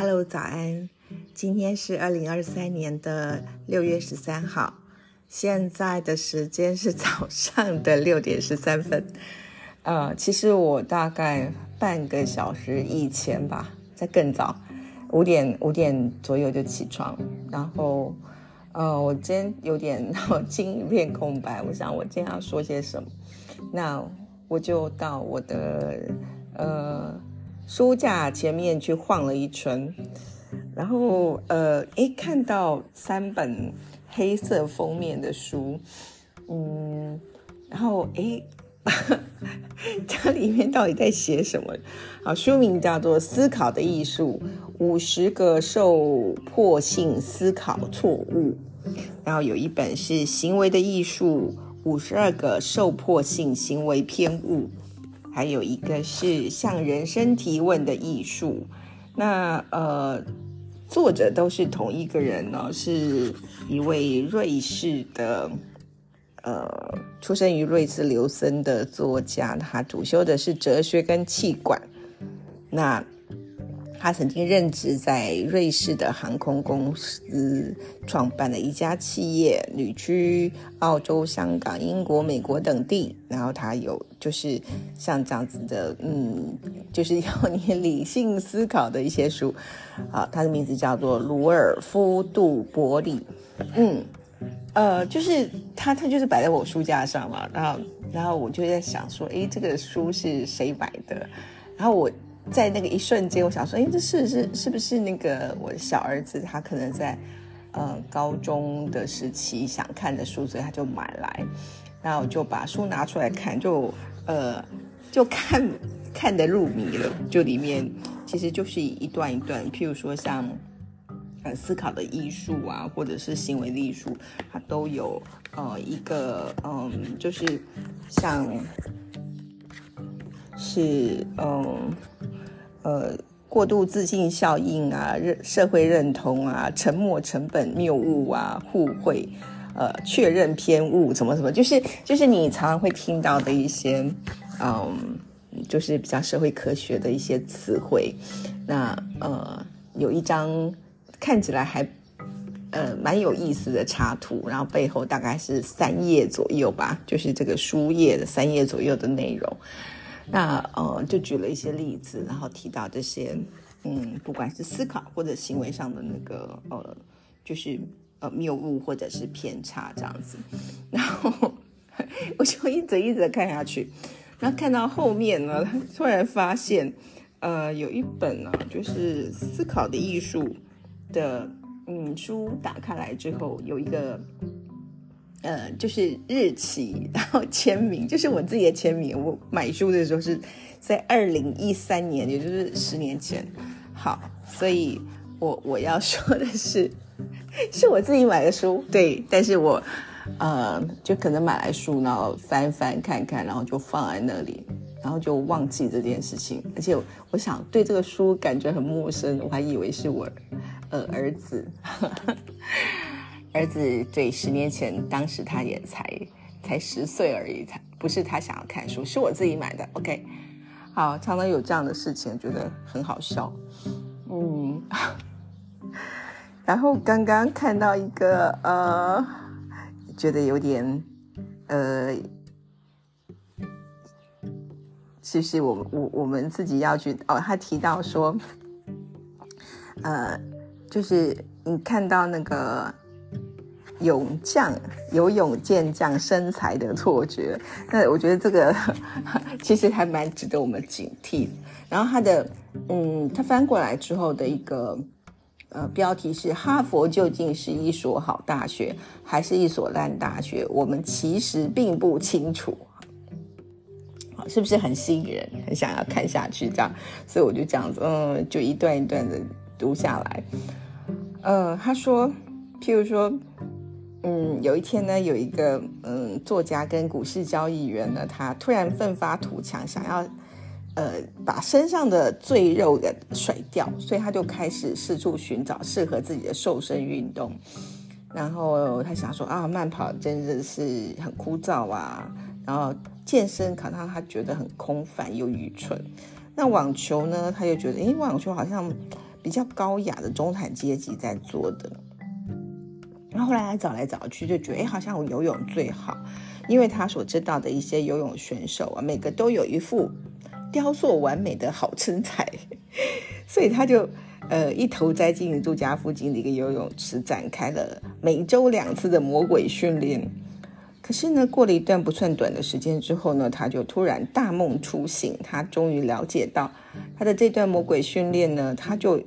Hello，早安！今天是二零二三年的六月十三号，现在的时间是早上的 六点十三分。呃，其实我大概半个小时以前吧，在更早，五点五点左右就起床，然后呃，我今天有点脑筋一片空白，我想我今天要说些什么，那我就到我的呃。书架前面去晃了一圈，然后呃，诶，看到三本黑色封面的书，嗯，然后诶，它里面到底在写什么？啊，书名叫做《思考的艺术：五十个受迫性思考错误》，然后有一本是《行为的艺术：五十二个受迫性行为偏误》。还有一个是向人生提问的艺术，那呃，作者都是同一个人呢，是一位瑞士的，呃，出生于瑞士留森的作家，他主修的是哲学跟气管，那。他曾经任职在瑞士的航空公司，创办了一家企业，旅居澳洲、香港、英国、美国等地。然后他有就是像这样子的，嗯，就是要你理性思考的一些书。好，他的名字叫做鲁尔夫·杜伯里。嗯，呃，就是他，他就是摆在我书架上嘛。然后，然后我就在想说，诶，这个书是谁买的？然后我。在那个一瞬间，我想说，哎，这是是是不是那个我的小儿子？他可能在呃高中的时期想看的书，所以他就买来。然后我就把书拿出来看，就呃就看看得入迷了。就里面其实就是一段一段，譬如说像呃思考的艺术啊，或者是行为的艺术，它都有呃一个嗯，就是像是嗯。呃过度自信效应啊，认社会认同啊，沉默成本谬误啊，互惠，呃，确认偏误，什么什么，就是就是你常常会听到的一些，嗯，就是比较社会科学的一些词汇。那呃，有一张看起来还呃蛮有意思的插图，然后背后大概是三页左右吧，就是这个书页的三页左右的内容。那呃，就举了一些例子，然后提到这些，嗯，不管是思考或者行为上的那个呃，就是呃谬误或者是偏差这样子，然后我就一直一直看下去，然后看到后面呢，突然发现，呃，有一本呢，就是思考的艺术的嗯书，打开来之后有一个。呃，就是日期，然后签名，就是我自己的签名。我买书的时候是在二零一三年，也就是十年前。好，所以我我要说的是，是我自己买的书，对。但是我呃，就可能买来书，然后翻翻看看，然后就放在那里，然后就忘记这件事情。而且我想对这个书感觉很陌生，我还以为是我呃儿子。儿子对十年前，当时他也才才十岁而已，他不是他想要看书，是我自己买的。OK，好，常常有这样的事情，觉得很好笑。嗯，然后刚刚看到一个呃，觉得有点呃，是不是我我我们自己要去哦？他提到说，呃，就是你看到那个。勇将游泳健将身材的错觉，那我觉得这个 其实还蛮值得我们警惕。然后他的，嗯，他翻过来之后的一个呃标题是：哈佛究竟是一所好大学，还是一所烂大学？我们其实并不清楚。好，是不是很吸引人，很想要看下去？这样，所以我就这样子，嗯，就一段一段的读下来。呃，他说，譬如说。嗯，有一天呢，有一个嗯作家跟股市交易员呢，他突然奋发图强，想要呃把身上的赘肉给甩掉，所以他就开始四处寻找适合自己的瘦身运动。然后他想说啊，慢跑真的是很枯燥啊，然后健身可能他觉得很空泛又愚蠢。那网球呢，他又觉得诶，网球好像比较高雅的中产阶级在做的。然后后来找来找去，就觉得哎，好像我游泳最好，因为他所知道的一些游泳选手啊，每个都有一副雕塑完美的好身材，所以他就呃一头栽进住家附近的一个游泳池，展开了每周两次的魔鬼训练。可是呢，过了一段不算短的时间之后呢，他就突然大梦初醒，他终于了解到他的这段魔鬼训练呢，他就。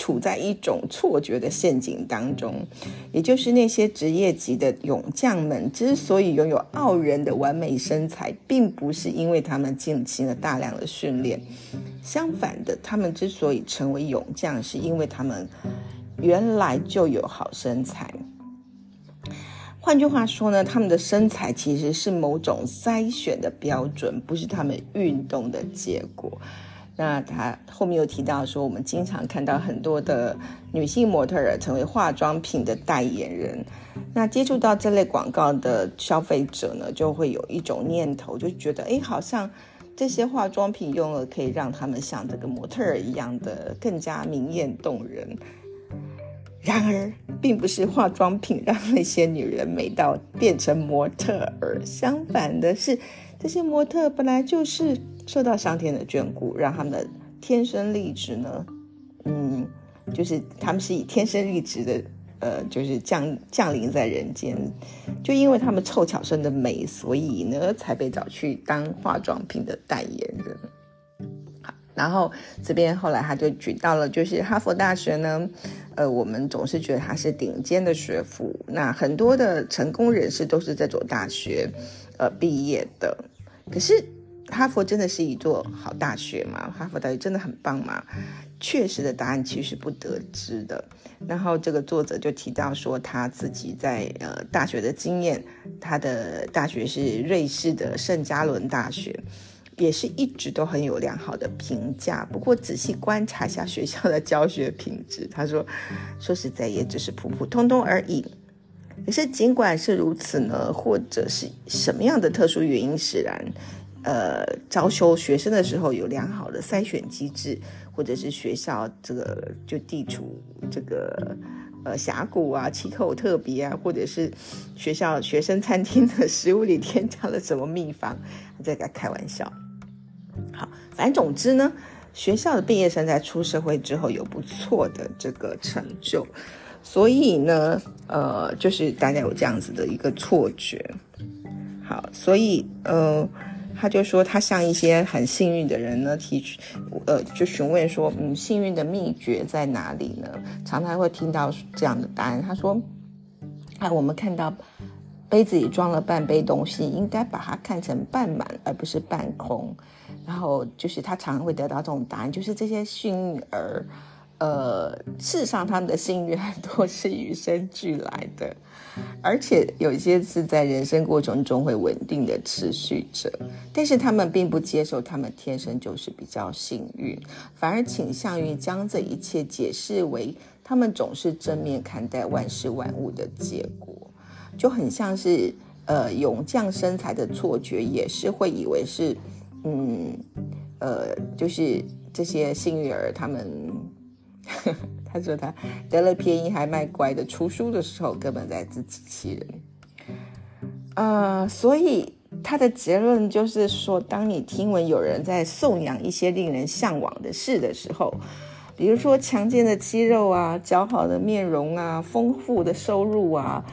处在一种错觉的陷阱当中，也就是那些职业级的勇将们之所以拥有傲人的完美身材，并不是因为他们进行了大量的训练，相反的，他们之所以成为勇将，是因为他们原来就有好身材。换句话说呢，他们的身材其实是某种筛选的标准，不是他们运动的结果。那他后面又提到说，我们经常看到很多的女性模特儿成为化妆品的代言人。那接触到这类广告的消费者呢，就会有一种念头，就觉得哎，好像这些化妆品用了可以让他们像这个模特儿一样的更加明艳动人。然而，并不是化妆品让那些女人美到变成模特儿，相反的是，这些模特本来就是。受到上天的眷顾，让他们的天生丽质呢，嗯，就是他们是以天生丽质的，呃，就是降降临在人间，就因为他们凑巧生的美，所以呢，才被找去当化妆品的代言人。好，然后这边后来他就举到了，就是哈佛大学呢，呃，我们总是觉得它是顶尖的学府，那很多的成功人士都是这所大学，呃，毕业的，可是。哈佛真的是一座好大学吗？哈佛大学真的很棒吗？确实的答案其实不得知的。然后这个作者就提到说，他自己在呃大学的经验，他的大学是瑞士的圣加伦大学，也是一直都很有良好的评价。不过仔细观察一下学校的教学品质，他说说实在也只是普普通通而已。可是尽管是如此呢，或者是什么样的特殊原因使然？呃，招收学生的时候有良好的筛选机制，或者是学校这个就地处这个呃峡谷啊，气候特别啊，或者是学校学生餐厅的食物里添加了什么秘方，在跟他开玩笑。好，反正总之呢，学校的毕业生在出社会之后有不错的这个成就，所以呢，呃，就是大家有这样子的一个错觉。好，所以呃。他就说，他向一些很幸运的人呢，提出，呃，就询问说，嗯，幸运的秘诀在哪里呢？常常会听到这样的答案。他说，哎，我们看到杯子里装了半杯东西，应该把它看成半满，而不是半空。然后就是他常常会得到这种答案，就是这些幸运儿。呃，事实上，他们的幸运很多是与生俱来的，而且有一些是在人生过程中会稳定的持续着。但是他们并不接受他们天生就是比较幸运，反而倾向于将这一切解释为他们总是正面看待万事万物的结果，就很像是呃勇将身材的错觉，也是会以为是嗯呃，就是这些幸运儿他们。他说他得了便宜还卖乖的，出书的时候根本在自欺欺人。呃，所以他的结论就是说，当你听闻有人在颂扬一些令人向往的事的时候，比如说强健的肌肉啊、姣好的面容啊、丰富的收入啊、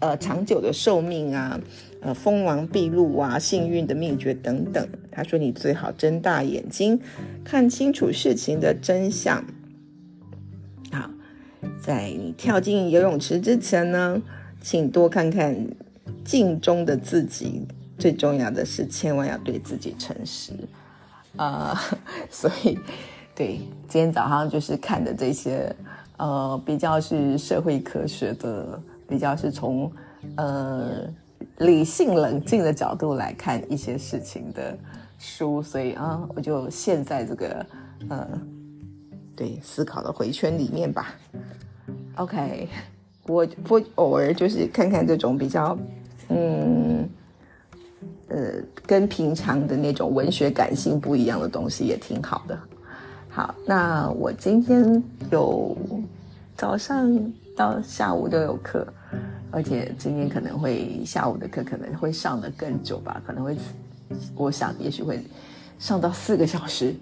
呃长久的寿命啊、呃锋芒毕露啊、幸运的秘诀等等，他说你最好睁大眼睛，看清楚事情的真相。在你跳进游泳池之前呢，请多看看镜中的自己。最重要的是，千万要对自己诚实啊！所以，对今天早上就是看的这些，呃，比较是社会科学的，比较是从呃理性冷静的角度来看一些事情的书。所以啊，我就陷在这个呃，对思考的回圈里面吧。OK，我不偶尔就是看看这种比较，嗯，呃，跟平常的那种文学感性不一样的东西也挺好的。好，那我今天有早上到下午都有课，而且今天可能会下午的课可能会上的更久吧，可能会，我想也许会上到四个小时。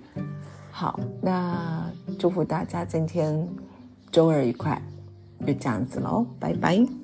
好，那祝福大家今天周二愉快，就这样子喽，拜拜。